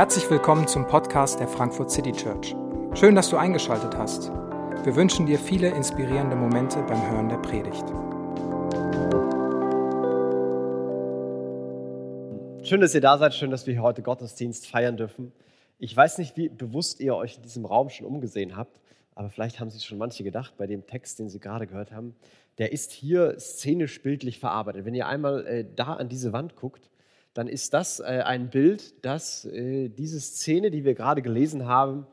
Herzlich willkommen zum Podcast der Frankfurt City Church. Schön, dass du eingeschaltet hast. Wir wünschen dir viele inspirierende Momente beim Hören der Predigt. Schön, dass ihr da seid, schön, dass wir heute Gottesdienst feiern dürfen. Ich weiß nicht, wie bewusst ihr euch in diesem Raum schon umgesehen habt, aber vielleicht haben sich schon manche gedacht bei dem Text, den sie gerade gehört haben. Der ist hier szenisch bildlich verarbeitet. Wenn ihr einmal äh, da an diese Wand guckt, dann ist das äh, ein Bild, das äh, diese Szene, die wir gerade gelesen haben,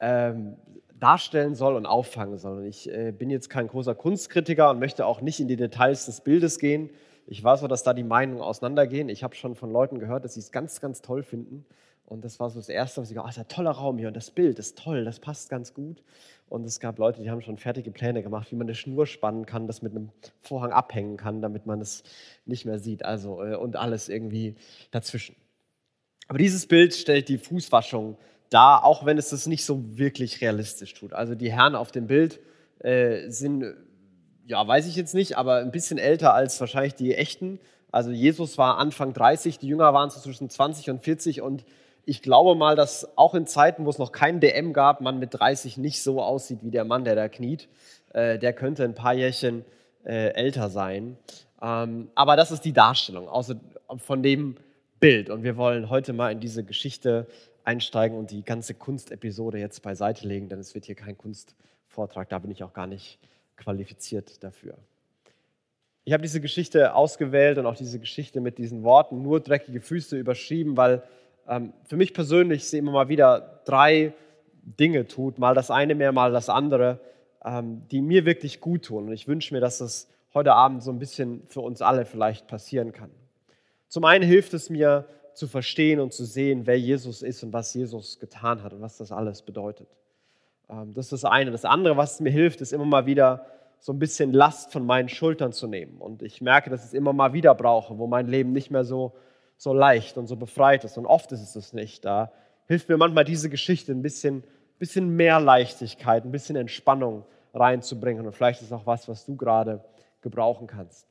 ähm, darstellen soll und auffangen soll. Und ich äh, bin jetzt kein großer Kunstkritiker und möchte auch nicht in die Details des Bildes gehen. Ich weiß auch, dass da die Meinungen auseinandergehen. Ich habe schon von Leuten gehört, dass sie es ganz, ganz toll finden. Und das war so das Erste, was ich habe, oh, ist ein toller Raum hier und das Bild ist toll, das passt ganz gut. Und es gab Leute, die haben schon fertige Pläne gemacht, wie man eine Schnur spannen kann, das mit einem Vorhang abhängen kann, damit man es nicht mehr sieht. Also äh, und alles irgendwie dazwischen. Aber dieses Bild stellt die Fußwaschung dar, auch wenn es das nicht so wirklich realistisch tut. Also die Herren auf dem Bild äh, sind, ja, weiß ich jetzt nicht, aber ein bisschen älter als wahrscheinlich die echten. Also Jesus war Anfang 30, die Jünger waren so zwischen 20 und 40 und ich glaube mal, dass auch in Zeiten, wo es noch kein DM gab, man mit 30 nicht so aussieht wie der Mann, der da kniet. Äh, der könnte ein paar Jährchen äh, älter sein. Ähm, aber das ist die Darstellung also von dem Bild. Und wir wollen heute mal in diese Geschichte einsteigen und die ganze Kunstepisode jetzt beiseite legen, denn es wird hier kein Kunstvortrag. Da bin ich auch gar nicht qualifiziert dafür. Ich habe diese Geschichte ausgewählt und auch diese Geschichte mit diesen Worten nur dreckige Füße überschrieben, weil für mich persönlich sie immer mal wieder drei Dinge tut, mal das eine mehr, mal das andere, ähm, die mir wirklich gut tun. Und ich wünsche mir, dass das heute Abend so ein bisschen für uns alle vielleicht passieren kann. Zum einen hilft es mir zu verstehen und zu sehen, wer Jesus ist und was Jesus getan hat und was das alles bedeutet. Ähm, das ist das eine. Das andere, was mir hilft, ist immer mal wieder so ein bisschen Last von meinen Schultern zu nehmen. Und ich merke, dass ich es immer mal wieder brauche, wo mein Leben nicht mehr so so leicht und so befreit ist. Und oft ist es das nicht. Da hilft mir manchmal diese Geschichte ein bisschen, bisschen mehr Leichtigkeit, ein bisschen Entspannung reinzubringen. Und vielleicht ist auch was, was du gerade gebrauchen kannst.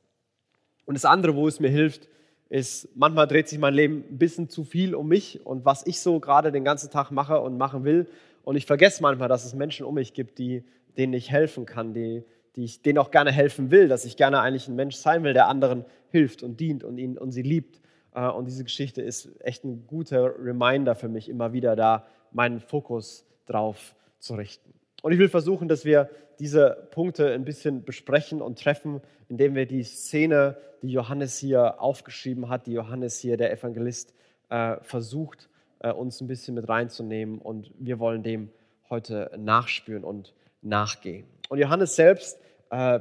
Und das andere, wo es mir hilft, ist, manchmal dreht sich mein Leben ein bisschen zu viel um mich und was ich so gerade den ganzen Tag mache und machen will. Und ich vergesse manchmal, dass es Menschen um mich gibt, die, denen ich helfen kann, die, die ich denen auch gerne helfen will, dass ich gerne eigentlich ein Mensch sein will, der anderen hilft und dient und, ihn, und sie liebt. Äh, und diese Geschichte ist echt ein guter Reminder für mich, immer wieder da meinen Fokus drauf zu richten. Und ich will versuchen, dass wir diese Punkte ein bisschen besprechen und treffen, indem wir die Szene, die Johannes hier aufgeschrieben hat, die Johannes hier, der Evangelist, äh, versucht, äh, uns ein bisschen mit reinzunehmen. Und wir wollen dem heute nachspüren und nachgehen. Und Johannes selbst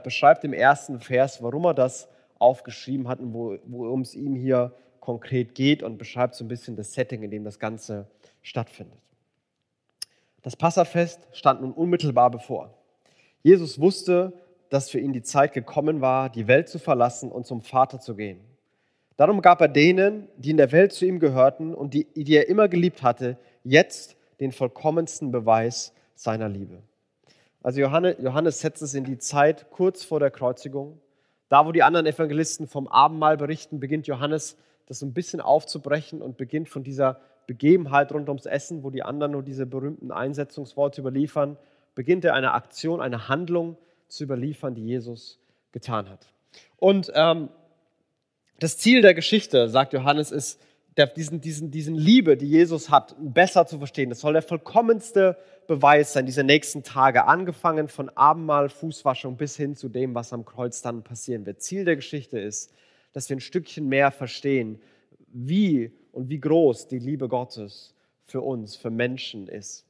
beschreibt im ersten Vers, warum er das aufgeschrieben hat und worum es ihm hier geht konkret geht und beschreibt so ein bisschen das Setting, in dem das Ganze stattfindet. Das Passafest stand nun unmittelbar bevor. Jesus wusste, dass für ihn die Zeit gekommen war, die Welt zu verlassen und zum Vater zu gehen. Darum gab er denen, die in der Welt zu ihm gehörten und die, die er immer geliebt hatte, jetzt den vollkommensten Beweis seiner Liebe. Also Johannes, Johannes setzt es in die Zeit kurz vor der Kreuzigung. Da, wo die anderen Evangelisten vom Abendmahl berichten, beginnt Johannes das so ein bisschen aufzubrechen und beginnt von dieser Begebenheit rund ums Essen, wo die anderen nur diese berühmten Einsetzungsworte überliefern, beginnt er eine Aktion, eine Handlung zu überliefern, die Jesus getan hat. Und ähm, das Ziel der Geschichte, sagt Johannes, ist, der, diesen, diesen, diesen Liebe, die Jesus hat, besser zu verstehen. Das soll der vollkommenste Beweis sein, diese nächsten Tage, angefangen von Abendmahl, Fußwaschung bis hin zu dem, was am Kreuz dann passieren wird. Ziel der Geschichte ist, dass wir ein Stückchen mehr verstehen, wie und wie groß die Liebe Gottes für uns, für Menschen ist.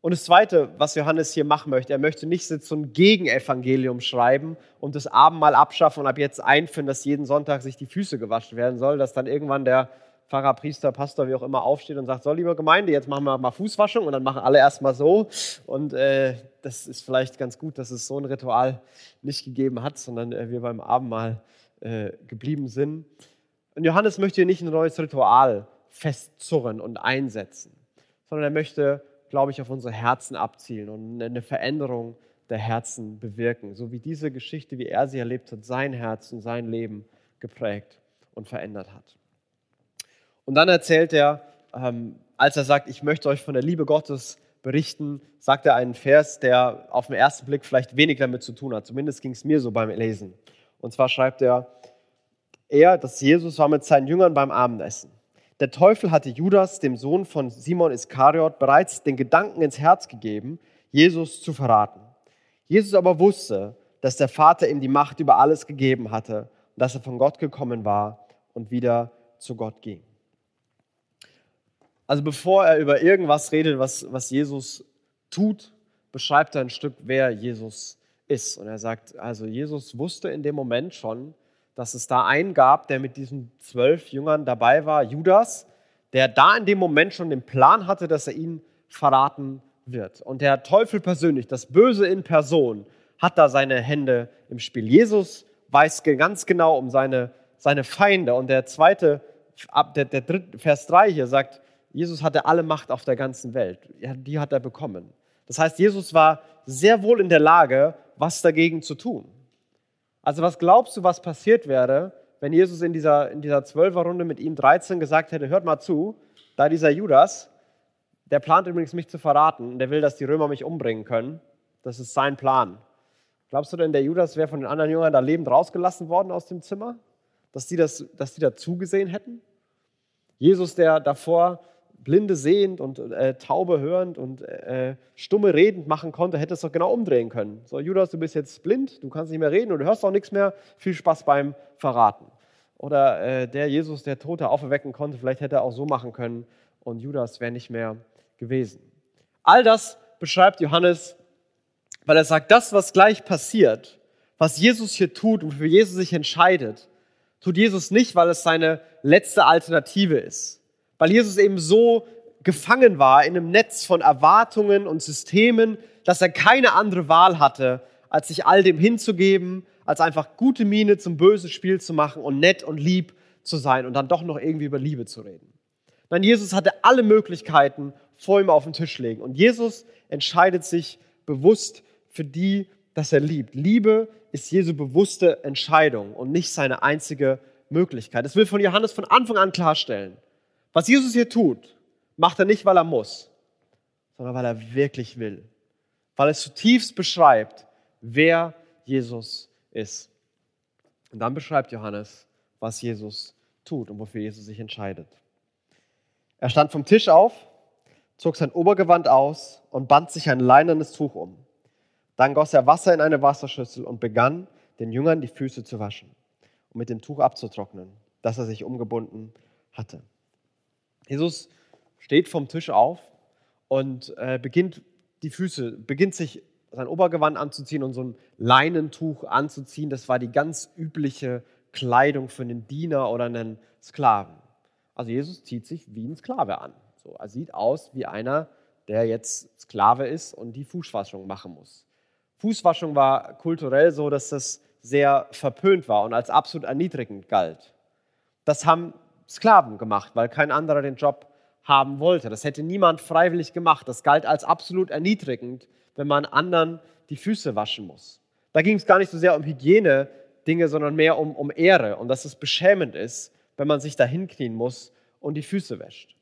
Und das Zweite, was Johannes hier machen möchte, er möchte nicht so ein Gegenevangelium schreiben und das Abendmahl abschaffen und ab jetzt einführen, dass jeden Sonntag sich die Füße gewaschen werden soll, dass dann irgendwann der Pfarrer, Priester, Pastor, wie auch immer, aufsteht und sagt, so, liebe Gemeinde, jetzt machen wir mal Fußwaschung und dann machen alle erstmal so. Und äh, das ist vielleicht ganz gut, dass es so ein Ritual nicht gegeben hat, sondern äh, wir beim Abendmahl äh, geblieben sind. Und Johannes möchte hier nicht ein neues Ritual festzurren und einsetzen, sondern er möchte, glaube ich, auf unsere Herzen abzielen und eine Veränderung der Herzen bewirken, so wie diese Geschichte, wie er sie erlebt hat, sein Herz und sein Leben geprägt und verändert hat. Und dann erzählt er ähm, als er sagt, ich möchte euch von der Liebe Gottes berichten, sagt er einen Vers, der auf den ersten Blick vielleicht wenig damit zu tun hat. Zumindest ging es mir so beim Lesen. Und zwar schreibt er, er, dass Jesus war mit seinen Jüngern beim Abendessen. Der Teufel hatte Judas, dem Sohn von Simon Iskariot, bereits den Gedanken ins Herz gegeben, Jesus zu verraten. Jesus aber wusste, dass der Vater ihm die Macht über alles gegeben hatte und dass er von Gott gekommen war und wieder zu Gott ging. Also bevor er über irgendwas redet, was, was Jesus tut, beschreibt er ein Stück, wer Jesus ist. Und er sagt, also Jesus wusste in dem Moment schon, dass es da einen gab, der mit diesen zwölf Jüngern dabei war, Judas, der da in dem Moment schon den Plan hatte, dass er ihn verraten wird. Und der Teufel persönlich, das Böse in Person, hat da seine Hände im Spiel. Jesus weiß ganz genau um seine, seine Feinde. Und der zweite, der, der dritte, Vers 3 hier sagt, Jesus hatte alle Macht auf der ganzen Welt. Die hat er bekommen. Das heißt, Jesus war sehr wohl in der Lage, was dagegen zu tun. Also was glaubst du, was passiert wäre, wenn Jesus in dieser, in dieser Zwölferrunde mit ihm 13 gesagt hätte, hört mal zu, da dieser Judas, der plant übrigens mich zu verraten, der will, dass die Römer mich umbringen können. Das ist sein Plan. Glaubst du denn, der Judas wäre von den anderen Jüngern da lebend rausgelassen worden aus dem Zimmer? Dass die, das, dass die da zugesehen hätten? Jesus, der davor Blinde sehend und äh, Taube hörend und äh, Stumme redend machen konnte, hätte es doch genau umdrehen können. So, Judas, du bist jetzt blind, du kannst nicht mehr reden und du hörst auch nichts mehr. Viel Spaß beim Verraten. Oder äh, der Jesus, der Tote auferwecken konnte, vielleicht hätte er auch so machen können und Judas wäre nicht mehr gewesen. All das beschreibt Johannes, weil er sagt, das, was gleich passiert, was Jesus hier tut und für Jesus sich entscheidet, tut Jesus nicht, weil es seine letzte Alternative ist weil Jesus eben so gefangen war in einem Netz von Erwartungen und Systemen, dass er keine andere Wahl hatte, als sich all dem hinzugeben, als einfach gute Miene zum bösen Spiel zu machen und nett und lieb zu sein und dann doch noch irgendwie über Liebe zu reden. Nein, Jesus hatte alle Möglichkeiten vor ihm auf den Tisch legen und Jesus entscheidet sich bewusst für die, dass er liebt. Liebe ist Jesu bewusste Entscheidung und nicht seine einzige Möglichkeit. Das will von Johannes von Anfang an klarstellen. Was Jesus hier tut, macht er nicht, weil er muss, sondern weil er wirklich will. Weil er zutiefst beschreibt, wer Jesus ist. Und dann beschreibt Johannes, was Jesus tut und wofür Jesus sich entscheidet. Er stand vom Tisch auf, zog sein Obergewand aus und band sich ein leinernes Tuch um. Dann goss er Wasser in eine Wasserschüssel und begann, den Jüngern die Füße zu waschen und mit dem Tuch abzutrocknen, das er sich umgebunden hatte. Jesus steht vom Tisch auf und äh, beginnt die Füße, beginnt sich sein Obergewand anzuziehen und so ein Leinentuch anzuziehen. Das war die ganz übliche Kleidung für einen Diener oder einen Sklaven. Also Jesus zieht sich wie ein Sklave an. So, er sieht aus wie einer, der jetzt Sklave ist und die Fußwaschung machen muss. Fußwaschung war kulturell so, dass das sehr verpönt war und als absolut erniedrigend galt. Das haben Sklaven gemacht, weil kein anderer den Job haben wollte. Das hätte niemand freiwillig gemacht. Das galt als absolut erniedrigend, wenn man anderen die Füße waschen muss. Da ging es gar nicht so sehr um Hygiene-Dinge, sondern mehr um, um Ehre und dass es beschämend ist, wenn man sich da hinknien muss und die Füße wäscht.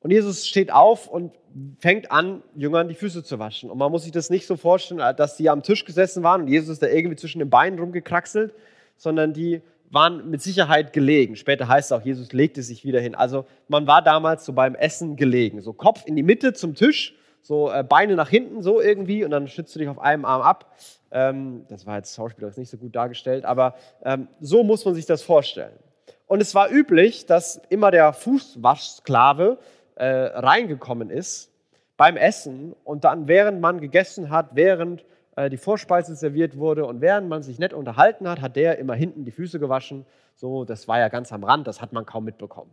Und Jesus steht auf und fängt an, Jüngern die Füße zu waschen. Und man muss sich das nicht so vorstellen, dass die am Tisch gesessen waren und Jesus ist da irgendwie zwischen den Beinen rumgekraxelt, sondern die waren mit Sicherheit gelegen. Später heißt es auch, Jesus legte sich wieder hin. Also man war damals so beim Essen gelegen. So Kopf in die Mitte zum Tisch, so äh, Beine nach hinten, so irgendwie, und dann schützt du dich auf einem Arm ab. Ähm, das war jetzt schauspielerisch nicht so gut dargestellt, aber ähm, so muss man sich das vorstellen. Und es war üblich, dass immer der Fußwaschsklave äh, reingekommen ist beim Essen und dann, während man gegessen hat, während äh, die Vorspeise serviert wurde und während man sich nett unterhalten hat, hat der immer hinten die Füße gewaschen. So, das war ja ganz am Rand, das hat man kaum mitbekommen.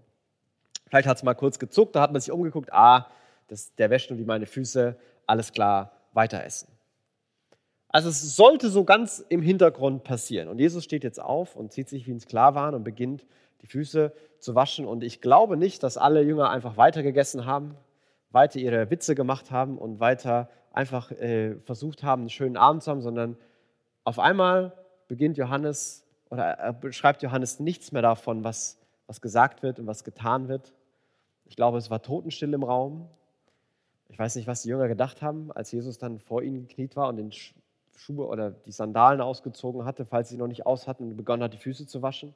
Vielleicht hat es mal kurz gezuckt, da hat man sich umgeguckt, ah, das, der wäscht nur wie meine Füße, alles klar, weiter essen. Also es sollte so ganz im Hintergrund passieren. Und Jesus steht jetzt auf und zieht sich wie ein Sklavan und beginnt die Füße zu waschen. Und ich glaube nicht, dass alle Jünger einfach weitergegessen haben, weiter ihre Witze gemacht haben und weiter einfach äh, versucht haben, einen schönen Abend zu haben, sondern auf einmal beginnt Johannes oder er beschreibt Johannes nichts mehr davon, was, was gesagt wird und was getan wird, Ich glaube, es war totenstill im Raum. Ich weiß nicht, was die Jünger gedacht haben, als Jesus dann vor ihnen gekniet war und den Schuhe oder die Sandalen ausgezogen hatte, falls sie noch nicht aus hatten und begonnen hat, die Füße zu waschen.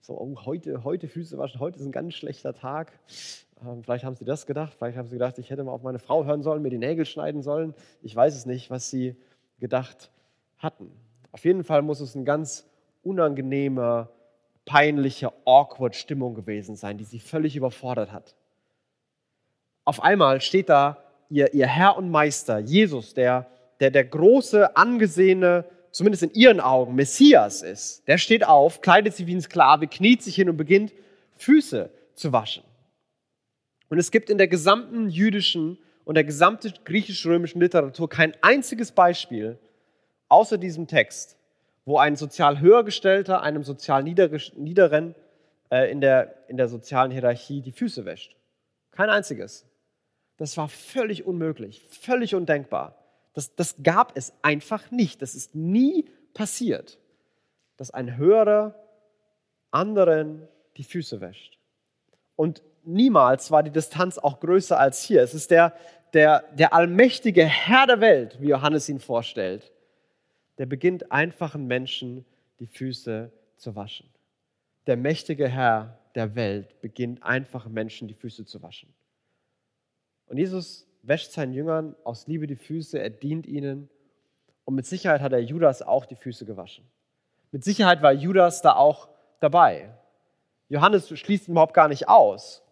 So, oh, heute, heute Füße waschen, heute ist ein ganz schlechter Tag. Ähm, vielleicht haben sie das gedacht, vielleicht haben sie gedacht, ich hätte mal auf meine Frau hören sollen, mir die Nägel schneiden sollen. Ich weiß es nicht, was sie gedacht hatten. Auf jeden Fall muss es eine ganz unangenehme, peinliche, awkward Stimmung gewesen sein, die sie völlig überfordert hat. Auf einmal steht da ihr, ihr Herr und Meister, Jesus, der, der der große, angesehene, zumindest in ihren Augen, Messias ist. Der steht auf, kleidet sich wie ein Sklave, kniet sich hin und beginnt, Füße zu waschen. Und es gibt in der gesamten jüdischen und der gesamten griechisch-römischen Literatur kein einziges Beispiel, außer diesem Text, wo ein sozial höhergestellter einem sozial niederen äh, in, der, in der sozialen Hierarchie die Füße wäscht. Kein einziges. Das war völlig unmöglich, völlig undenkbar. Das, das gab es einfach nicht. Das ist nie passiert, dass ein Höherer anderen die Füße wäscht. Und niemals war die Distanz auch größer als hier. Es ist der, der, der allmächtige Herr der Welt, wie Johannes ihn vorstellt, der beginnt einfachen Menschen die Füße zu waschen. Der mächtige Herr der Welt beginnt einfachen Menschen die Füße zu waschen. Und Jesus wäscht seinen Jüngern aus Liebe die Füße, er dient ihnen. Und mit Sicherheit hat er Judas auch die Füße gewaschen. Mit Sicherheit war Judas da auch dabei. Johannes schließt ihn überhaupt gar nicht aus.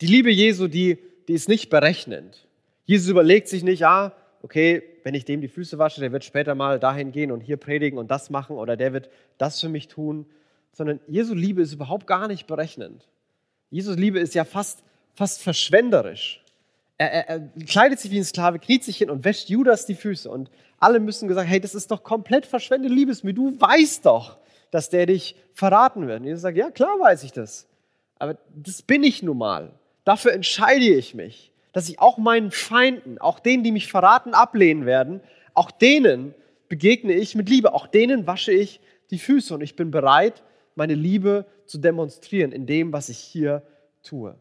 Die Liebe Jesu, die, die ist nicht berechnend. Jesus überlegt sich nicht, ah, okay, wenn ich dem die Füße wasche, der wird später mal dahin gehen und hier predigen und das machen oder der wird das für mich tun, sondern Jesu Liebe ist überhaupt gar nicht berechnend. Jesus Liebe ist ja fast, fast verschwenderisch. Er, er, er, kleidet sich wie ein Sklave, kniet sich hin und wäscht Judas die Füße. Und alle müssen gesagt, hey, das ist doch komplett verschwendete Liebesmühe. Du weißt doch, dass der dich verraten wird. Und Jesus sagt, ja, klar weiß ich das. Aber das bin ich nun mal. Dafür entscheide ich mich dass ich auch meinen Feinden, auch denen, die mich verraten, ablehnen werden, auch denen begegne ich mit Liebe, auch denen wasche ich die Füße und ich bin bereit, meine Liebe zu demonstrieren in dem, was ich hier tue.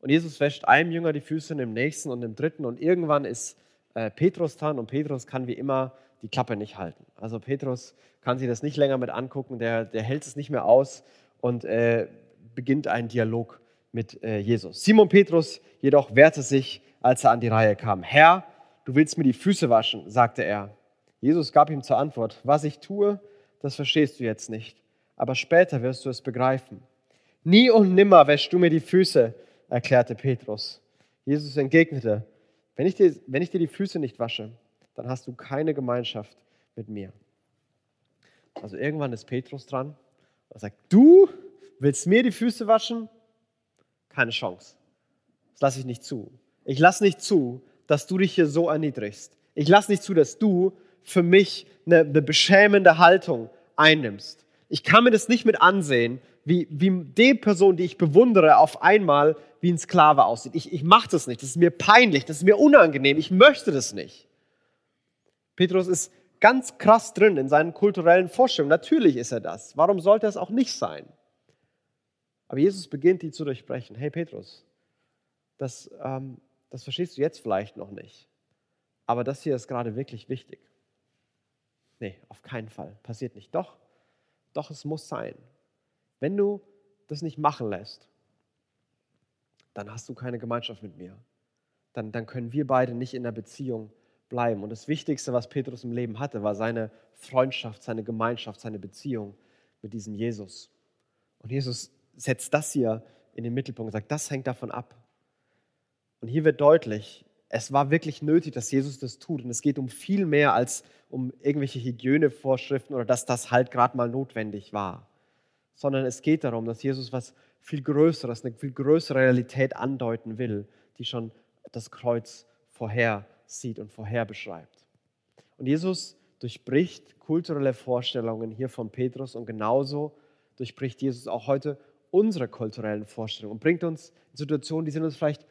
Und Jesus wäscht einem Jünger die Füße dem nächsten und dem dritten und irgendwann ist äh, Petrus dran und Petrus kann wie immer die Klappe nicht halten. Also Petrus kann sich das nicht länger mit angucken, der, der hält es nicht mehr aus und äh, beginnt einen Dialog mit äh, Jesus. Simon Petrus jedoch wehrte sich, als er an die Reihe kam. Herr, du willst mir die Füße waschen, sagte er. Jesus gab ihm zur Antwort, was ich tue, das verstehst du jetzt nicht, aber später wirst du es begreifen. Nie und nimmer wäschst du mir die Füße, erklärte Petrus. Jesus entgegnete, wenn ich, dir, wenn ich dir die Füße nicht wasche, dann hast du keine Gemeinschaft mit mir. Also irgendwann ist Petrus dran und sagt, du willst mir die Füße waschen? keine Chance. Das lasse ich nicht zu. Ich lasse nicht zu, dass du dich hier so erniedrigst. Ich lasse nicht zu, dass du für mich eine, eine beschämende Haltung einnimmst. Ich kann mir das nicht mit ansehen, wie, wie die Person, die ich bewundere, auf einmal wie ein Sklave aussieht. Ich, ich mache das nicht. Das ist mir peinlich. Das ist mir unangenehm. Ich möchte das nicht. Petrus ist ganz krass drin in seinen kulturellen Vorstellungen. Natürlich ist er das. Warum sollte es auch nicht sein? Aber Jesus beginnt die zu durchbrechen. Hey Petrus, das, ähm, das verstehst du jetzt vielleicht noch nicht. Aber das hier ist gerade wirklich wichtig. Nee, auf keinen Fall. Passiert nicht. Doch, doch, es muss sein. Wenn du das nicht machen lässt, dann hast du keine Gemeinschaft mit mir. Dann, dann können wir beide nicht in der Beziehung bleiben. Und das Wichtigste, was Petrus im Leben hatte, war seine Freundschaft, seine Gemeinschaft, seine Beziehung mit diesem Jesus. Und Jesus setzt das hier in den Mittelpunkt und sagt, das hängt davon ab. Und hier wird deutlich, es war wirklich nötig, dass Jesus das tut. Und es geht um viel mehr als um irgendwelche Hygienevorschriften oder dass das halt gerade mal notwendig war. Sondern es geht darum, dass Jesus was viel Größeres, eine viel größere Realität andeuten will, die schon das Kreuz vorher sieht und vorher beschreibt. Und Jesus durchbricht kulturelle Vorstellungen hier von Petrus und genauso durchbricht Jesus auch heute unsere kulturellen Vorstellungen und bringt uns in Situationen, die sind uns vielleicht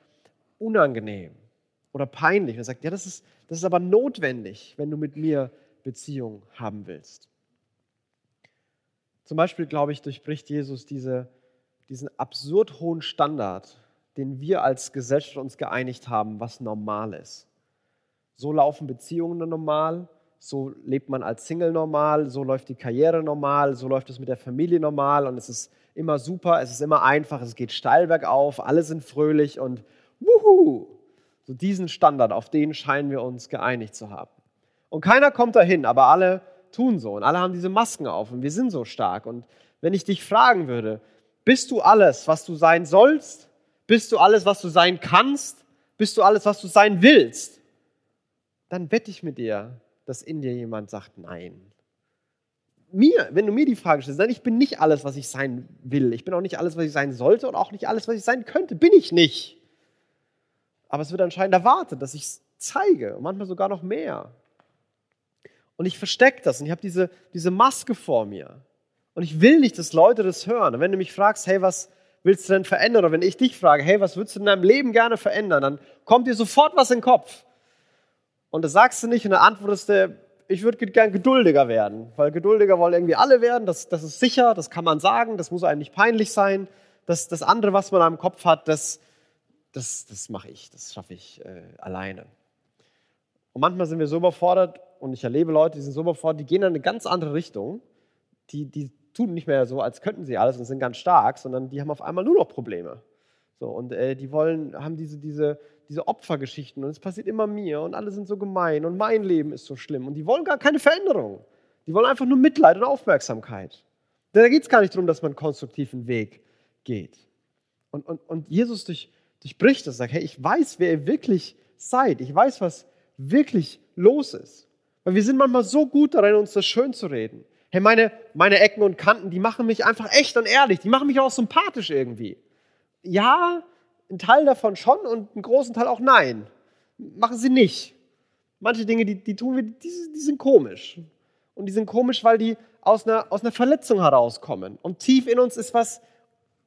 unangenehm oder peinlich. Und er sagt, ja, das ist, das ist aber notwendig, wenn du mit mir Beziehung haben willst. Zum Beispiel, glaube ich, durchbricht Jesus diese, diesen absurd hohen Standard, den wir als Gesellschaft uns geeinigt haben, was normal ist. So laufen Beziehungen normal, so lebt man als Single normal, so läuft die Karriere normal, so läuft es mit der Familie normal und es ist immer super, es ist immer einfach, es geht steil bergauf, alle sind fröhlich und wuhu! So diesen Standard, auf den scheinen wir uns geeinigt zu haben. Und keiner kommt dahin, aber alle tun so und alle haben diese Masken auf und wir sind so stark. Und wenn ich dich fragen würde, bist du alles, was du sein sollst? Bist du alles, was du sein kannst? Bist du alles, was du sein willst? Dann wette ich mit dir, dass in dir jemand sagt, nein. Mir, wenn du mir die Frage stellst, dann ich bin nicht alles, was ich sein will. Ich bin auch nicht alles, was ich sein sollte und auch nicht alles, was ich sein könnte. Bin ich nicht. Aber es wird anscheinend erwartet, dass ich es zeige und manchmal sogar noch mehr. Und ich verstecke das und ich habe diese, diese Maske vor mir. Und ich will nicht, dass Leute das hören. Und wenn du mich fragst, hey, was willst du denn verändern? Oder wenn ich dich frage, hey, was würdest du in deinem Leben gerne verändern? Dann kommt dir sofort was in den Kopf. Und das sagst du nicht und dann antwortest du, ich würde gern geduldiger werden. Weil geduldiger wollen irgendwie alle werden. Das, das ist sicher, das kann man sagen, das muss einem nicht peinlich sein. Das, das andere, was man am Kopf hat, das, das, das mache ich, das schaffe ich äh, alleine. Und manchmal sind wir so überfordert und ich erlebe Leute, die sind so überfordert, die gehen in eine ganz andere Richtung. Die, die tun nicht mehr so, als könnten sie alles und sind ganz stark, sondern die haben auf einmal nur noch Probleme. So, und äh, die wollen, haben diese, diese, diese Opfergeschichten und es passiert immer mir und alle sind so gemein und mein Leben ist so schlimm und die wollen gar keine Veränderung. Die wollen einfach nur Mitleid und Aufmerksamkeit. Da geht es gar nicht darum, dass man einen konstruktiven Weg geht. Und, und, und Jesus durch, durchbricht das, sagt, hey, ich weiß, wer ihr wirklich seid. Ich weiß, was wirklich los ist. Weil wir sind manchmal so gut darin, uns das schön zu reden. Hey, meine, meine Ecken und Kanten, die machen mich einfach echt und ehrlich. Die machen mich auch sympathisch irgendwie. Ja, ein Teil davon schon und einen großen Teil auch nein. Machen sie nicht. Manche Dinge, die, die tun wir, die, die sind komisch. Und die sind komisch, weil die aus einer, aus einer Verletzung herauskommen. Und tief in uns ist was,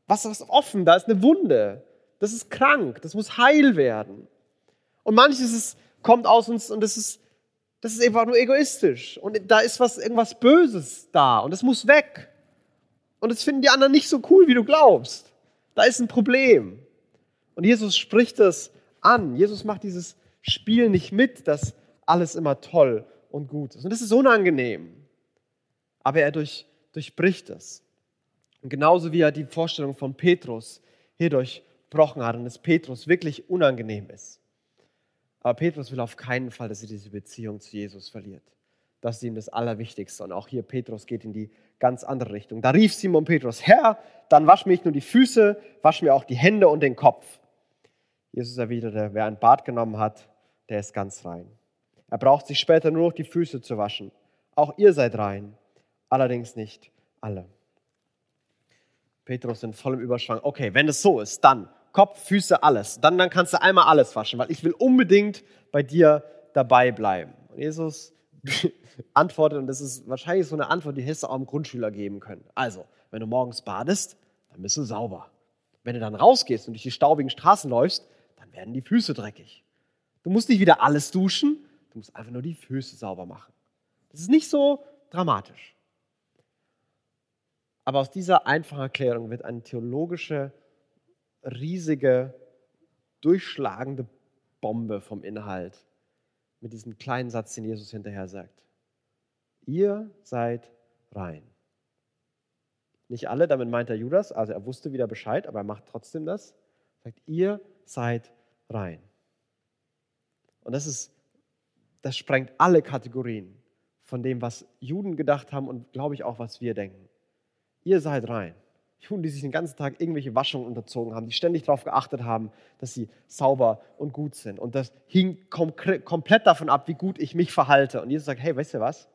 was, was offen, da ist eine Wunde das ist krank, das muss heil werden. Und manches ist, kommt aus uns und das ist, das ist einfach nur egoistisch. Und da ist was, irgendwas Böses da und das muss weg. Und das finden die anderen nicht so cool, wie du glaubst. Da ist ein Problem. Und Jesus spricht das an. Jesus macht dieses Spiel nicht mit, dass alles immer toll und gut ist. Und das ist unangenehm. Aber er durch, durchbricht es. Und genauso wie er die Vorstellung von Petrus hierdurch gebrochen hat und es Petrus wirklich unangenehm ist. Aber Petrus will auf keinen Fall, dass er diese Beziehung zu Jesus verliert. Das ist ihm das Allerwichtigste. Und auch hier, Petrus geht in die ganz andere Richtung. Da rief Simon Petrus, Herr, dann wasch mir nicht nur die Füße, wasch mir auch die Hände und den Kopf. Jesus erwiderte, wer ein Bad genommen hat, der ist ganz rein. Er braucht sich später nur noch die Füße zu waschen. Auch ihr seid rein, allerdings nicht alle. Petrus in vollem Überschwang. Okay, wenn es so ist, dann Kopf, Füße, alles. Dann, dann kannst du einmal alles waschen, weil ich will unbedingt bei dir dabei bleiben. Und Jesus antwortet, und das ist wahrscheinlich so eine Antwort, die hättest du auch einem Grundschüler geben können. Also, wenn du morgens badest, dann bist du sauber. Wenn du dann rausgehst und durch die staubigen Straßen läufst, dann werden die Füße dreckig. Du musst nicht wieder alles duschen, du musst einfach nur die Füße sauber machen. Das ist nicht so dramatisch. Aber aus dieser einfachen Erklärung wird eine theologische riesige, durchschlagende Bombe vom Inhalt mit diesem kleinen Satz, den Jesus hinterher sagt. Ihr seid rein. Nicht alle, damit meint er Judas, also er wusste wieder Bescheid, aber er macht trotzdem das. Er sagt, ihr seid rein. Und das ist, das sprengt alle Kategorien von dem, was Juden gedacht haben und glaube ich auch, was wir denken. Ihr seid rein. Juden, die sich den ganzen Tag irgendwelche Waschungen unterzogen haben, die ständig darauf geachtet haben, dass sie sauber und gut sind. Und das hing kom komplett davon ab, wie gut ich mich verhalte. Und Jesus sagt, hey, weißt du was?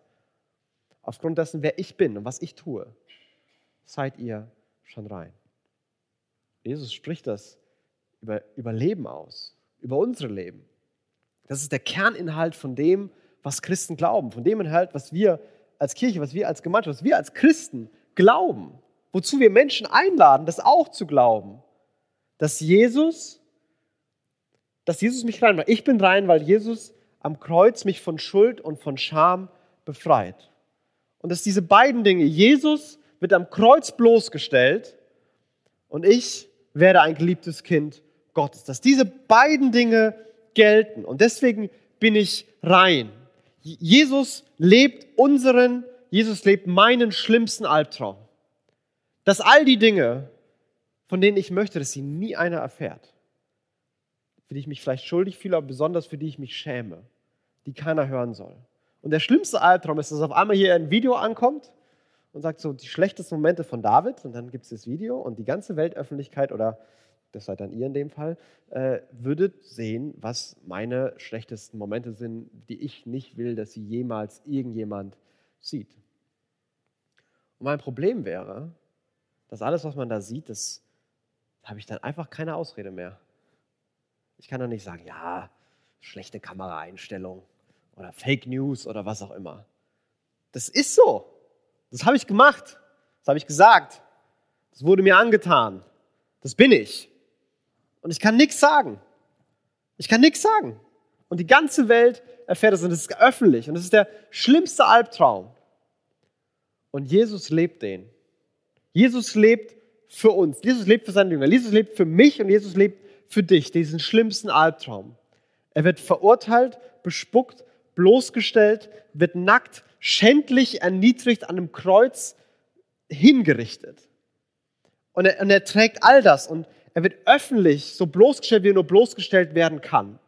Aufgrund dessen, wer ich bin und was ich tue, seid ihr schon rein. Jesus spricht das über, über Leben aus, über unsere Leben. Das ist der Kerninhalt von dem, was Christen glauben, von dem Inhalt, was wir als Kirche, was wir als Gemeinschaft, was wir als Christen glauben wozu wir Menschen einladen, das auch zu glauben, dass Jesus, dass Jesus mich rein macht. Ich bin rein, weil Jesus am Kreuz mich von Schuld und von Scham befreit. Und dass diese beiden Dinge, Jesus wird am Kreuz bloßgestellt und ich werde ein geliebtes Kind Gottes. Dass diese beiden Dinge gelten. Und deswegen bin ich rein. Jesus lebt unseren, Jesus lebt meinen schlimmsten Albtraum. Dass all die Dinge, von denen ich möchte, dass sie nie einer erfährt, für die ich mich vielleicht schuldig fühle, aber besonders für die ich mich schäme, die keiner hören soll. Und der schlimmste Albtraum ist, dass auf einmal hier ein Video ankommt und sagt so die schlechtesten Momente von David und dann gibt es das Video und die ganze Weltöffentlichkeit oder das seid dann ihr in dem Fall, äh, würdet sehen, was meine schlechtesten Momente sind, die ich nicht will, dass sie jemals irgendjemand sieht. Und mein Problem wäre, dass alles, was man da sieht, das habe ich dann einfach keine Ausrede mehr. Ich kann doch nicht sagen, ja, schlechte Kameraeinstellung oder Fake News oder was auch immer. Das ist so. Das habe ich gemacht. Das habe ich gesagt. Das wurde mir angetan. Das bin ich. Und ich kann nichts sagen. Ich kann nichts sagen. Und die ganze Welt erfährt das und es ist öffentlich. Und es ist der schlimmste Albtraum. Und Jesus lebt den. Jesus lebt für uns. Jesus lebt für seine Jünger. Jesus lebt für mich und Jesus lebt für dich, diesen schlimmsten Albtraum. Er wird verurteilt, bespuckt, bloßgestellt, wird nackt, schändlich, erniedrigt an einem Kreuz hingerichtet. Und er, und er trägt all das und er wird öffentlich so bloßgestellt, wie er nur bloßgestellt werden kann.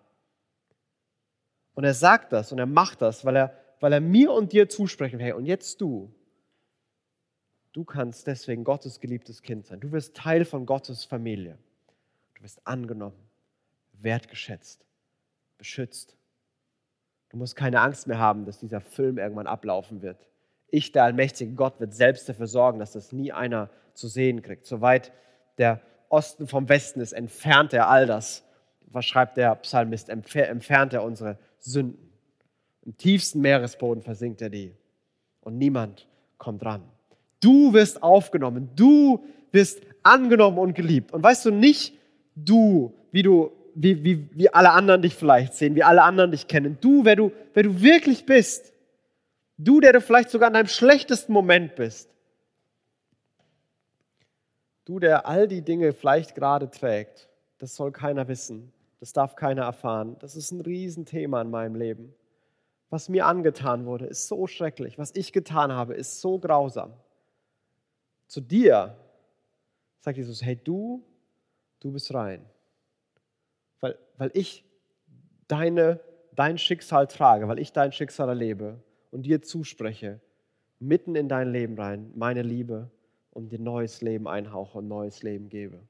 Und er sagt das und er macht das, weil er, weil er mir und dir zusprechen will. Hey, und jetzt du. Du kannst deswegen Gottes geliebtes Kind sein. Du wirst Teil von Gottes Familie. Du wirst angenommen, wertgeschätzt, beschützt. Du musst keine Angst mehr haben, dass dieser Film irgendwann ablaufen wird. Ich, der allmächtige Gott, wird selbst dafür sorgen, dass das nie einer zu sehen kriegt. Soweit der Osten vom Westen ist, entfernt er all das. Was schreibt der Psalmist? Entfernt er unsere Sünden. Im tiefsten Meeresboden versinkt er die. Und niemand kommt ran. Du wirst aufgenommen. Du wirst angenommen und geliebt. Und weißt du nicht, du, wie du, wie, wie, wie alle anderen dich vielleicht sehen, wie alle anderen dich kennen. Du, wer du, wer du wirklich bist. Du, der du vielleicht sogar in deinem schlechtesten Moment bist. Du, der all die Dinge vielleicht gerade trägt, das soll keiner wissen, das darf keiner erfahren. Das ist ein Riesenthema in meinem Leben. Was mir angetan wurde, ist so schrecklich. Was ich getan habe, ist so grausam. Zu dir sagt Jesus, hey du, du bist rein. Weil, weil ich deine, dein Schicksal trage, weil ich dein Schicksal erlebe und dir zuspreche, mitten in dein Leben rein, meine Liebe, und dir neues Leben einhauche und neues Leben gebe.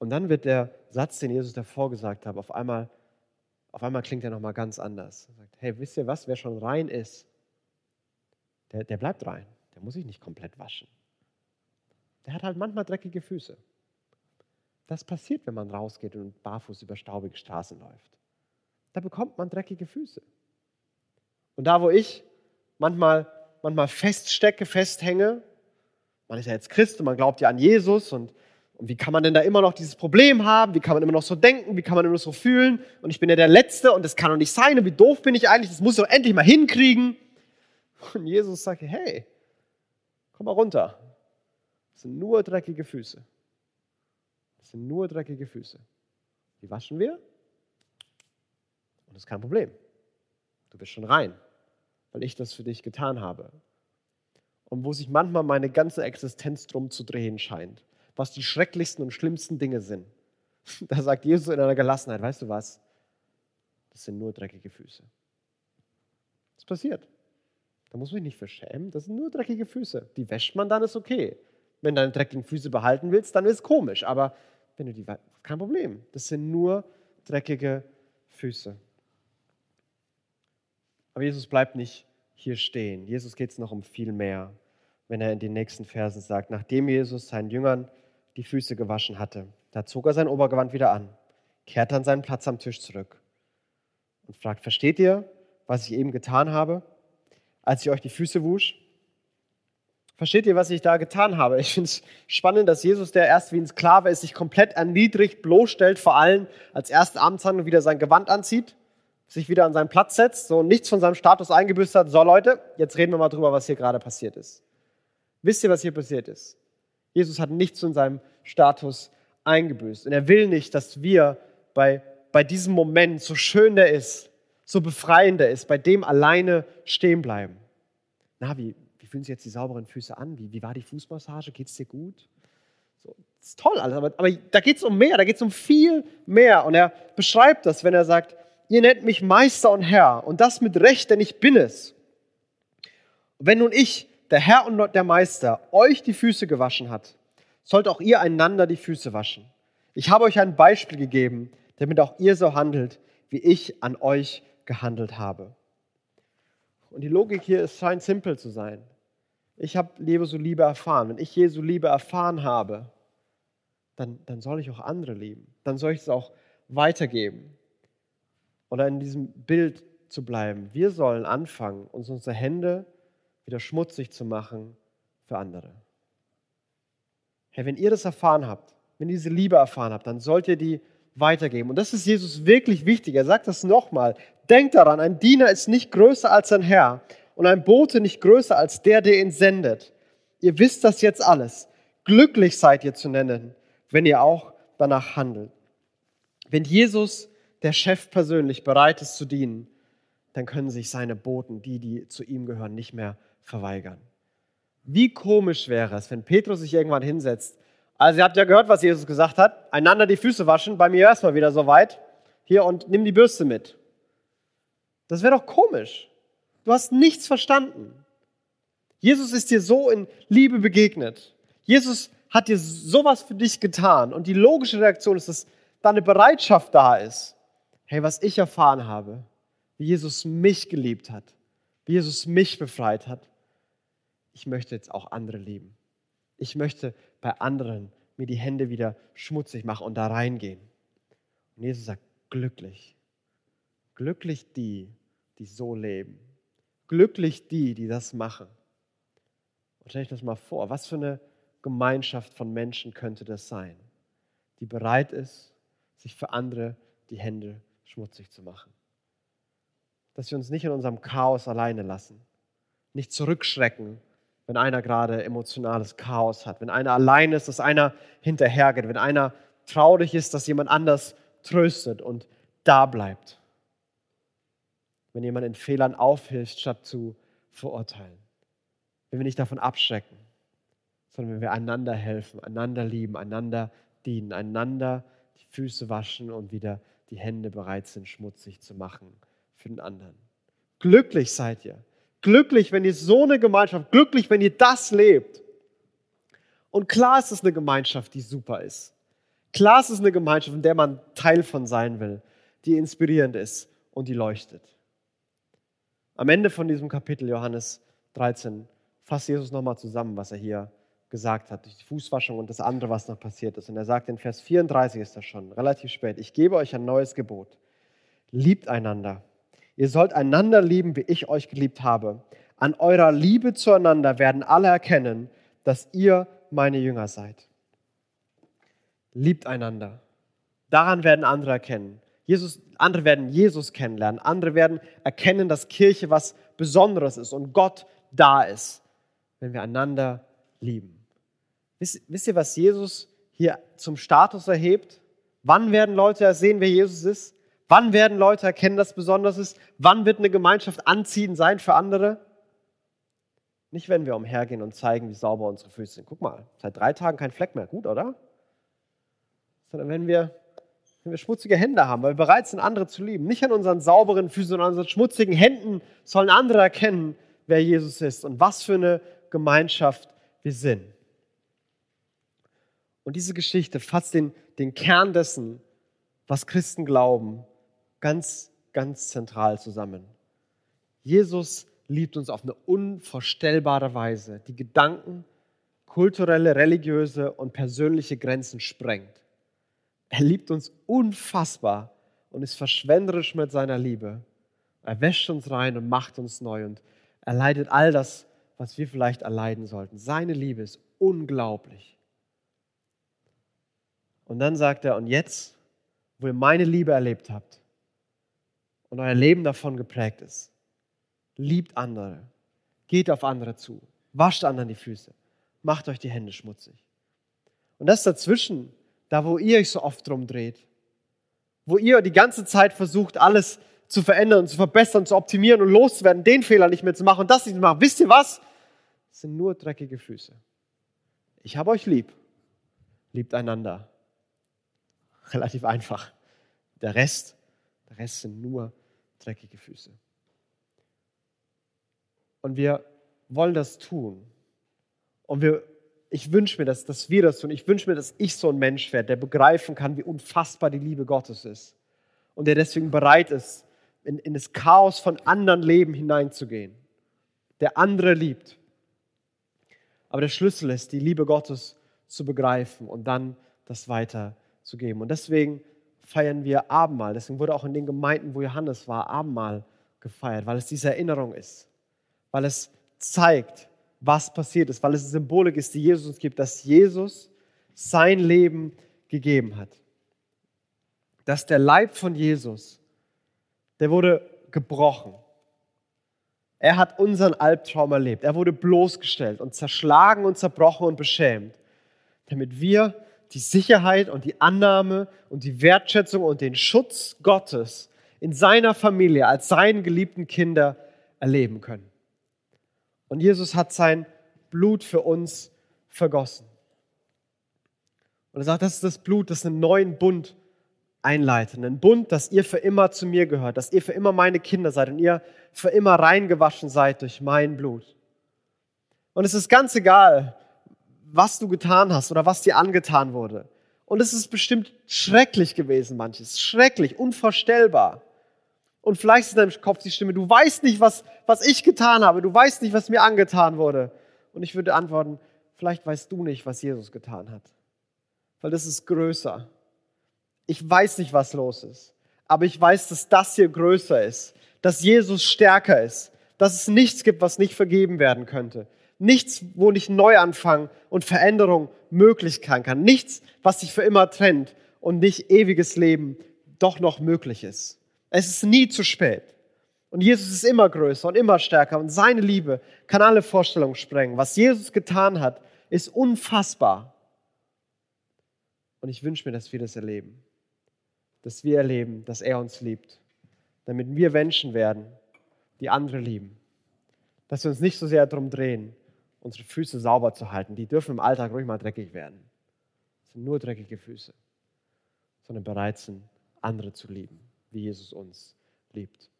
Und dann wird der Satz, den Jesus davor gesagt hat, auf einmal, auf einmal klingt er nochmal ganz anders. Er sagt, hey, wisst ihr was, wer schon rein ist, der, der bleibt rein. Der muss sich nicht komplett waschen. Der hat halt manchmal dreckige Füße. Das passiert, wenn man rausgeht und barfuß über staubige Straßen läuft. Da bekommt man dreckige Füße. Und da, wo ich manchmal, manchmal feststecke, festhänge, man ist ja jetzt Christ und man glaubt ja an Jesus und, und wie kann man denn da immer noch dieses Problem haben? Wie kann man immer noch so denken? Wie kann man immer noch so fühlen? Und ich bin ja der Letzte und das kann doch nicht sein. Und wie doof bin ich eigentlich? Das muss ich doch endlich mal hinkriegen. Und Jesus sagt, hey, komm mal runter. Das sind nur dreckige Füße. Das sind nur dreckige Füße. Die waschen wir und das ist kein Problem. Du bist schon rein, weil ich das für dich getan habe und wo sich manchmal meine ganze Existenz drum zu drehen scheint, was die schrecklichsten und schlimmsten Dinge sind. Da sagt Jesus in einer Gelassenheit, weißt du was? Das sind nur dreckige Füße. Das passiert. Da muss man sich nicht verschämen. Das sind nur dreckige Füße. Die wäscht man, dann ist okay. Wenn du deine dreckigen Füße behalten willst, dann ist es komisch. Aber wenn du die, kein Problem. Das sind nur dreckige Füße. Aber Jesus bleibt nicht hier stehen. Jesus geht es noch um viel mehr, wenn er in den nächsten Versen sagt, nachdem Jesus seinen Jüngern die Füße gewaschen hatte, da zog er sein Obergewand wieder an, kehrte an seinen Platz am Tisch zurück und fragt, versteht ihr, was ich eben getan habe, als ich euch die Füße wusch? Versteht ihr, was ich da getan habe? Ich finde es spannend, dass Jesus, der erst wie ein Sklave ist, sich komplett erniedrigt, bloßstellt, vor allem als erste Amtshandlung wieder sein Gewand anzieht sich wieder an seinen Platz setzt, so nichts von seinem Status eingebüßt hat. So Leute, jetzt reden wir mal drüber, was hier gerade passiert ist. Wisst ihr, was hier passiert ist? Jesus hat nichts in seinem Status eingebüßt. Und er will nicht, dass wir bei, bei diesem Moment, so schön der ist, so befreiend der ist, bei dem alleine stehen bleiben. Na, wie, wie fühlen sich jetzt die sauberen Füße an? Wie, wie war die Fußmassage? Geht es dir gut? So, ist toll alles, aber, aber da geht es um mehr, da geht es um viel mehr. Und er beschreibt das, wenn er sagt, ihr nennt mich Meister und Herr und das mit Recht, denn ich bin es. Und wenn nun ich, der Herr und der Meister, euch die Füße gewaschen hat, sollt auch ihr einander die Füße waschen. Ich habe euch ein Beispiel gegeben, damit auch ihr so handelt, wie ich an euch gehandelt habe. Und die Logik hier ist, scheint simpel zu sein. Ich habe Jesu Liebe erfahren. Wenn ich Jesu Liebe erfahren habe, dann, dann soll ich auch andere lieben. Dann soll ich es auch weitergeben. Oder in diesem Bild zu bleiben. Wir sollen anfangen, uns unsere Hände wieder schmutzig zu machen für andere. Herr, wenn ihr das erfahren habt, wenn ihr diese Liebe erfahren habt, dann sollt ihr die weitergeben. Und das ist Jesus wirklich wichtig. Er sagt das nochmal. Denkt daran, ein Diener ist nicht größer als sein Herr und ein Bote nicht größer als der, der ihn sendet. Ihr wisst das jetzt alles. Glücklich seid ihr zu nennen, wenn ihr auch danach handelt. Wenn Jesus, der Chef persönlich, bereit ist zu dienen, dann können sich seine Boten, die, die zu ihm gehören, nicht mehr verweigern. Wie komisch wäre es, wenn Petrus sich irgendwann hinsetzt. Also ihr habt ja gehört, was Jesus gesagt hat. Einander die Füße waschen, bei mir erstmal wieder soweit. Hier und nimm die Bürste mit. Das wäre doch komisch. Du hast nichts verstanden. Jesus ist dir so in Liebe begegnet. Jesus hat dir sowas für dich getan. Und die logische Reaktion ist, dass da eine Bereitschaft da ist. Hey, was ich erfahren habe, wie Jesus mich geliebt hat, wie Jesus mich befreit hat, ich möchte jetzt auch andere lieben. Ich möchte bei anderen mir die Hände wieder schmutzig machen und da reingehen. Und Jesus sagt, glücklich. Glücklich die, die so leben. Glücklich die, die das machen. Und stell euch das mal vor, was für eine Gemeinschaft von Menschen könnte das sein, die bereit ist, sich für andere die Hände schmutzig zu machen. Dass wir uns nicht in unserem Chaos alleine lassen, nicht zurückschrecken wenn einer gerade emotionales Chaos hat, wenn einer allein ist, dass einer hinterhergeht, wenn einer traurig ist, dass jemand anders tröstet und da bleibt. Wenn jemand in Fehlern aufhilft, statt zu verurteilen. Wenn wir nicht davon abschrecken, sondern wenn wir einander helfen, einander lieben, einander dienen, einander die Füße waschen und wieder die Hände bereit sind, schmutzig zu machen für den anderen. Glücklich seid ihr, Glücklich, wenn ihr so eine Gemeinschaft, glücklich, wenn ihr das lebt. Und klar ist es eine Gemeinschaft, die super ist. Klar ist es eine Gemeinschaft, in der man Teil von sein will, die inspirierend ist und die leuchtet. Am Ende von diesem Kapitel Johannes 13 fasst Jesus nochmal zusammen, was er hier gesagt hat, durch die Fußwaschung und das andere, was noch passiert ist. Und er sagt in Vers 34 ist das schon, relativ spät, ich gebe euch ein neues Gebot. Liebt einander Ihr sollt einander lieben, wie ich euch geliebt habe. An eurer Liebe zueinander werden alle erkennen, dass ihr meine Jünger seid. Liebt einander. Daran werden andere erkennen. Jesus, andere werden Jesus kennenlernen. Andere werden erkennen, dass Kirche was Besonderes ist und Gott da ist, wenn wir einander lieben. Wisst, wisst ihr, was Jesus hier zum Status erhebt? Wann werden Leute sehen, wer Jesus ist? Wann werden Leute erkennen, dass es besonders ist? Wann wird eine Gemeinschaft anziehend sein für andere? Nicht, wenn wir umhergehen und zeigen, wie sauber unsere Füße sind. Guck mal, seit drei Tagen kein Fleck mehr. Gut, oder? Sondern wenn wir, wenn wir schmutzige Hände haben, weil wir bereit sind, andere zu lieben. Nicht an unseren sauberen Füßen, sondern an unseren schmutzigen Händen sollen andere erkennen, wer Jesus ist und was für eine Gemeinschaft wir sind. Und diese Geschichte fasst den, den Kern dessen, was Christen glauben ganz, ganz zentral zusammen. Jesus liebt uns auf eine unvorstellbare Weise, die Gedanken, kulturelle, religiöse und persönliche Grenzen sprengt. Er liebt uns unfassbar und ist verschwenderisch mit seiner Liebe. Er wäscht uns rein und macht uns neu und er leidet all das, was wir vielleicht erleiden sollten. Seine Liebe ist unglaublich. Und dann sagt er, und jetzt, wo ihr meine Liebe erlebt habt, und euer Leben davon geprägt ist. Liebt andere, geht auf andere zu, wascht anderen die Füße, macht euch die Hände schmutzig. Und das dazwischen, da wo ihr euch so oft drum dreht, wo ihr die ganze Zeit versucht, alles zu verändern, zu verbessern, zu optimieren und loszuwerden, den Fehler nicht mehr zu machen und das nicht zu machen. Wisst ihr was? Das sind nur dreckige Füße. Ich habe euch lieb. Liebt einander. Relativ einfach. Der Rest, der Rest sind nur dreckige Füße. Und wir wollen das tun. Und wir, ich wünsche mir, dass, dass wir das tun. Ich wünsche mir, dass ich so ein Mensch werde, der begreifen kann, wie unfassbar die Liebe Gottes ist. Und der deswegen bereit ist, in, in das Chaos von anderen Leben hineinzugehen. Der andere liebt. Aber der Schlüssel ist, die Liebe Gottes zu begreifen und dann das weiterzugeben. Und deswegen feiern wir Abendmahl. Deswegen wurde auch in den Gemeinden, wo Johannes war, Abendmahl gefeiert, weil es diese Erinnerung ist, weil es zeigt, was passiert ist, weil es eine Symbolik ist, die Jesus uns gibt, dass Jesus sein Leben gegeben hat. Dass der Leib von Jesus, der wurde gebrochen. Er hat unseren Albtraum erlebt. Er wurde bloßgestellt und zerschlagen und zerbrochen und beschämt, damit wir die Sicherheit und die Annahme und die Wertschätzung und den Schutz Gottes in seiner Familie als seinen geliebten Kinder erleben können. Und Jesus hat sein Blut für uns vergossen. Und er sagt, das ist das Blut, das einen neuen Bund einleitet. Einen Bund, dass ihr für immer zu mir gehört, dass ihr für immer meine Kinder seid und ihr für immer reingewaschen seid durch mein Blut. Und es ist ganz egal, was du getan hast oder was dir angetan wurde. Und es ist bestimmt schrecklich gewesen, manches. Schrecklich, unvorstellbar. Und vielleicht ist in deinem Kopf die Stimme, du weißt nicht, was, was ich getan habe, du weißt nicht, was mir angetan wurde. Und ich würde antworten, vielleicht weißt du nicht, was Jesus getan hat. Weil das ist größer. Ich weiß nicht, was los ist. Aber ich weiß, dass das hier größer ist. Dass Jesus stärker ist. Dass es nichts gibt, was nicht vergeben werden könnte. Nichts, wo nicht Neuanfang und Veränderung möglich sein kann. Nichts, was sich für immer trennt und nicht ewiges Leben doch noch möglich ist. Es ist nie zu spät. Und Jesus ist immer größer und immer stärker und seine Liebe kann alle Vorstellungen sprengen. Was Jesus getan hat, ist unfassbar. Und ich wünsche mir, dass wir das erleben. Dass wir erleben, dass er uns liebt. Damit wir Menschen werden, die andere lieben. Dass wir uns nicht so sehr darum drehen, unsere Füße sauber zu halten. Die dürfen im Alltag ruhig mal dreckig werden. Das sind nur dreckige Füße. Sondern bereit sind, andere zu lieben wie Jesus uns liebt.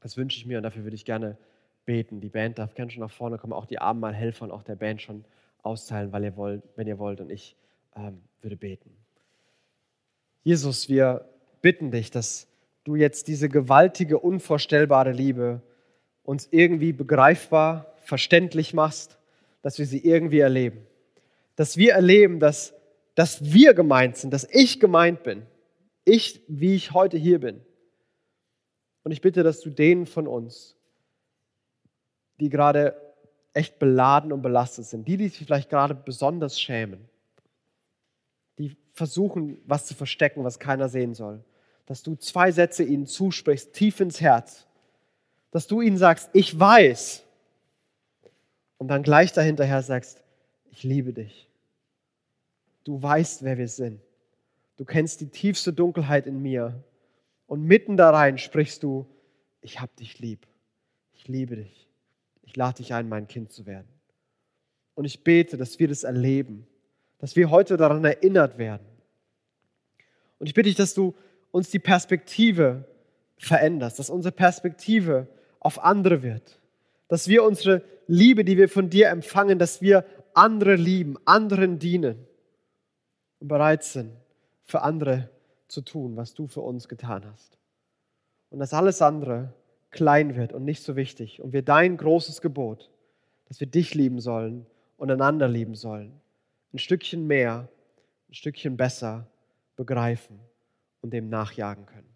Das wünsche ich mir und dafür würde ich gerne beten. Die Band darf gerne schon nach vorne kommen, auch die Abendmahlhelfer und auch der Band schon austeilen, weil ihr wollt, wenn ihr wollt. Und ich ähm, würde beten. Jesus, wir bitten dich, dass du jetzt diese gewaltige, unvorstellbare Liebe uns irgendwie begreifbar, verständlich machst, dass wir sie irgendwie erleben. Dass wir erleben, dass, dass wir gemeint sind, dass ich gemeint bin, ich, wie ich heute hier bin. Und ich bitte, dass du denen von uns, die gerade echt beladen und belastet sind, die, die sich vielleicht gerade besonders schämen, die versuchen, was zu verstecken, was keiner sehen soll, dass du zwei Sätze ihnen zusprichst, tief ins Herz, dass du ihnen sagst, ich weiß, und dann gleich dahinterher sagst, ich liebe dich. Du weißt, wer wir sind. Du kennst die tiefste Dunkelheit in mir. Und mitten da rein sprichst du, ich hab dich lieb. Ich liebe dich. Ich lade dich ein, mein Kind zu werden. Und ich bete, dass wir das erleben, dass wir heute daran erinnert werden. Und ich bitte dich, dass du uns die Perspektive veränderst, dass unsere Perspektive auf andere wird, dass wir unsere Liebe, die wir von dir empfangen, dass wir andere lieben, anderen dienen und bereit sind, für andere zu tun, was du für uns getan hast. Und dass alles andere klein wird und nicht so wichtig. Und wir dein großes Gebot, dass wir dich lieben sollen und einander lieben sollen, ein Stückchen mehr, ein Stückchen besser begreifen und dem nachjagen können.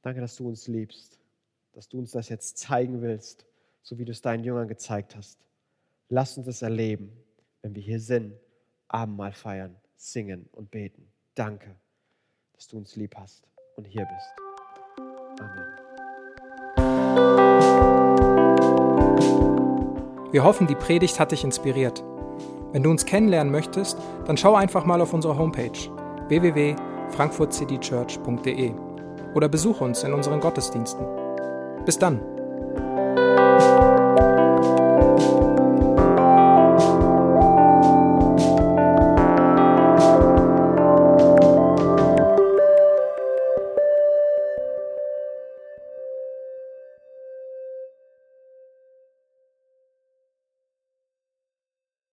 Danke, dass du uns liebst, dass du uns das jetzt zeigen willst, so wie du es deinen Jüngern gezeigt hast. Lass uns das erleben, wenn wir hier sind, Abendmahl feiern, singen und beten. Danke, dass du uns lieb hast und hier bist. Amen. Wir hoffen, die Predigt hat dich inspiriert. Wenn du uns kennenlernen möchtest, dann schau einfach mal auf unsere Homepage www.frankfurtcitychurch.de oder besuch uns in unseren Gottesdiensten. Bis dann!